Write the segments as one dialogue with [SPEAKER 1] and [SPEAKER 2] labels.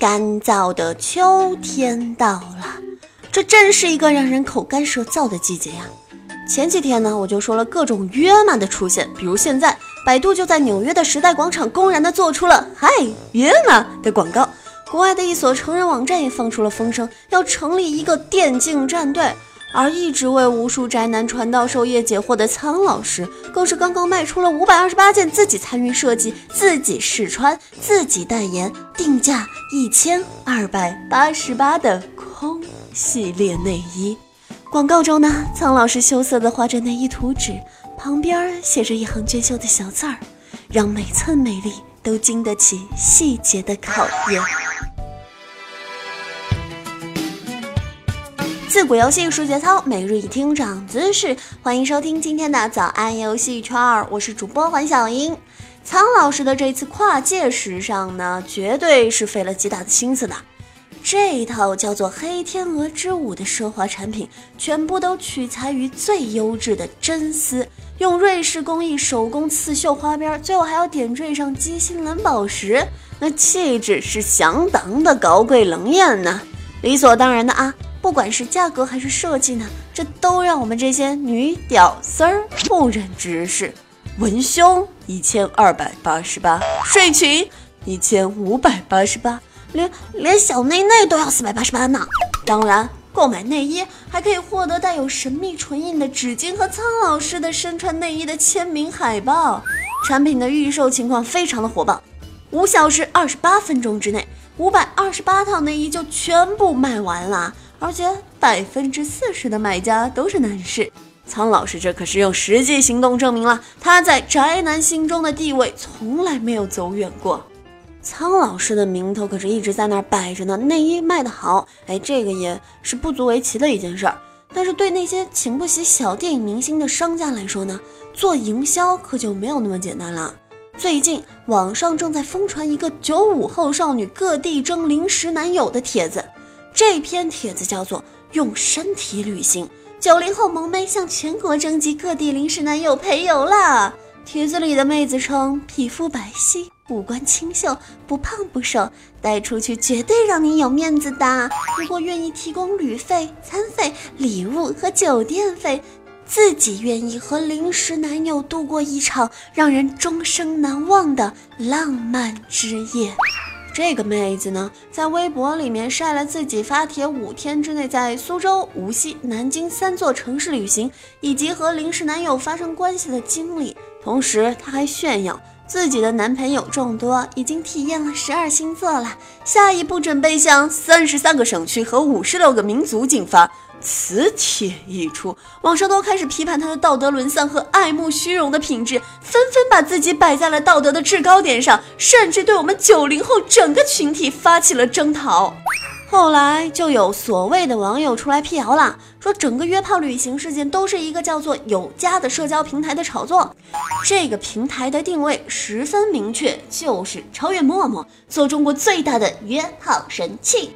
[SPEAKER 1] 干燥的秋天到了，这真是一个让人口干舌燥的季节呀。前几天呢，我就说了各种约吗的出现，比如现在百度就在纽约的时代广场公然的做出了“嗨约吗”的广告。国外的一所成人网站也放出了风声，要成立一个电竞战队。而一直为无数宅男传道授业解惑的苍老师，更是刚刚卖出了五百二十八件自己参与设计、自己试穿、自己代言、定价一千二百八十八的空系列内衣。广告中呢，苍老师羞涩地画着内衣图纸，旁边写着一行娟秀的小字儿，让每寸美丽都经得起细节的考验。自古游戏数节操，每日一听长姿势。欢迎收听今天的早安游戏圈儿，我是主播黄小英。苍老师的这次跨界时尚呢，绝对是费了极大的心思的。这一套叫做《黑天鹅之舞》的奢华产品，全部都取材于最优质的真丝，用瑞士工艺手工刺绣花边，最后还要点缀上鸡心蓝宝石，那气质是相当的高贵冷艳呢。理所当然的啊。不管是价格还是设计呢，这都让我们这些女屌丝儿不忍直视。文胸一千二百八十八，睡裙一千五百八十八，连连小内内都要四百八十八呢。当然，购买内衣还可以获得带有神秘唇印的纸巾和苍老师的身穿内衣的签名海报。产品的预售情况非常的火爆，五小时二十八分钟之内，五百二十八套内衣就全部卖完了。而且百分之四十的买家都是男士，苍老师这可是用实际行动证明了他在宅男心中的地位从来没有走远过。苍老师的名头可是一直在那儿摆着呢，内衣卖得好，哎，这个也是不足为奇的一件事儿。但是对那些请不起小电影明星的商家来说呢，做营销可就没有那么简单了。最近网上正在疯传一个九五后少女各地征临时男友的帖子。这篇帖子叫做“用身体旅行”，九零后萌妹向全国征集各地临时男友陪游啦。帖子里的妹子称：皮肤白皙，五官清秀，不胖不瘦，带出去绝对让你有面子的。如果愿意提供旅费、餐费、礼物和酒店费，自己愿意和临时男友度过一场让人终生难忘的浪漫之夜。这个妹子呢，在微博里面晒了自己发帖五天之内在苏州、无锡、南京三座城市旅行，以及和临时男友发生关系的经历。同时，她还炫耀自己的男朋友众多，已经体验了十二星座了，下一步准备向三十三个省区和五十六个民族进发。此帖一出，网上都开始批判他的道德沦丧和爱慕虚荣的品质，纷纷把自己摆在了道德的制高点上，甚至对我们九零后整个群体发起了征讨。后来就有所谓的网友出来辟谣了，说整个约炮旅行事件都是一个叫做有家的社交平台的炒作。这个平台的定位十分明确，就是超越陌陌，做中国最大的约炮神器。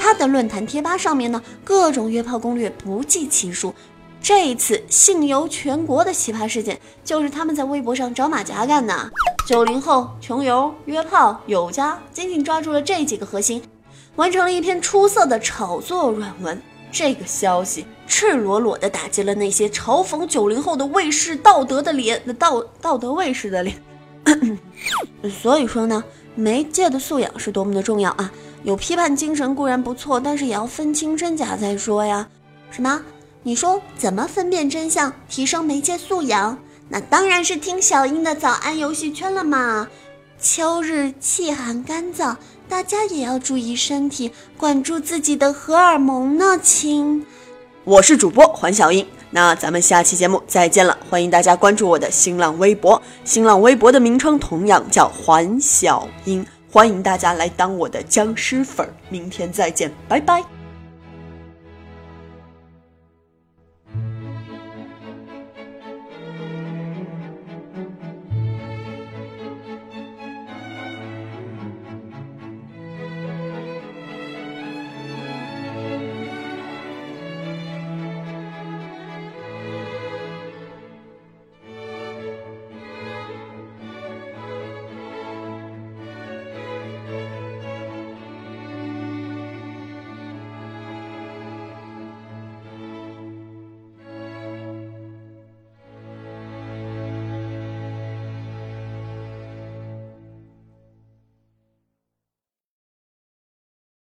[SPEAKER 1] 他的论坛贴吧上面呢，各种约炮攻略不计其数。这一次信游全国的奇葩事件，就是他们在微博上找马甲干的。九零后穷游约炮有家，紧紧抓住了这几个核心。完成了一篇出色的炒作软文，这个消息赤裸裸地打击了那些嘲讽九零后的卫士道德的脸，那道道德卫士的脸。所以说呢，媒介的素养是多么的重要啊！有批判精神固然不错，但是也要分清真假再说呀。什么？你说怎么分辨真相，提升媒介素养？那当然是听小英的早安游戏圈了嘛。秋日气寒干燥。大家也要注意身体，管住自己的荷尔蒙呢，亲。
[SPEAKER 2] 我是主播黄小英，那咱们下期节目再见了。欢迎大家关注我的新浪微博，新浪微博的名称同样叫黄小英，欢迎大家来当我的僵尸粉儿。明天再见，拜拜。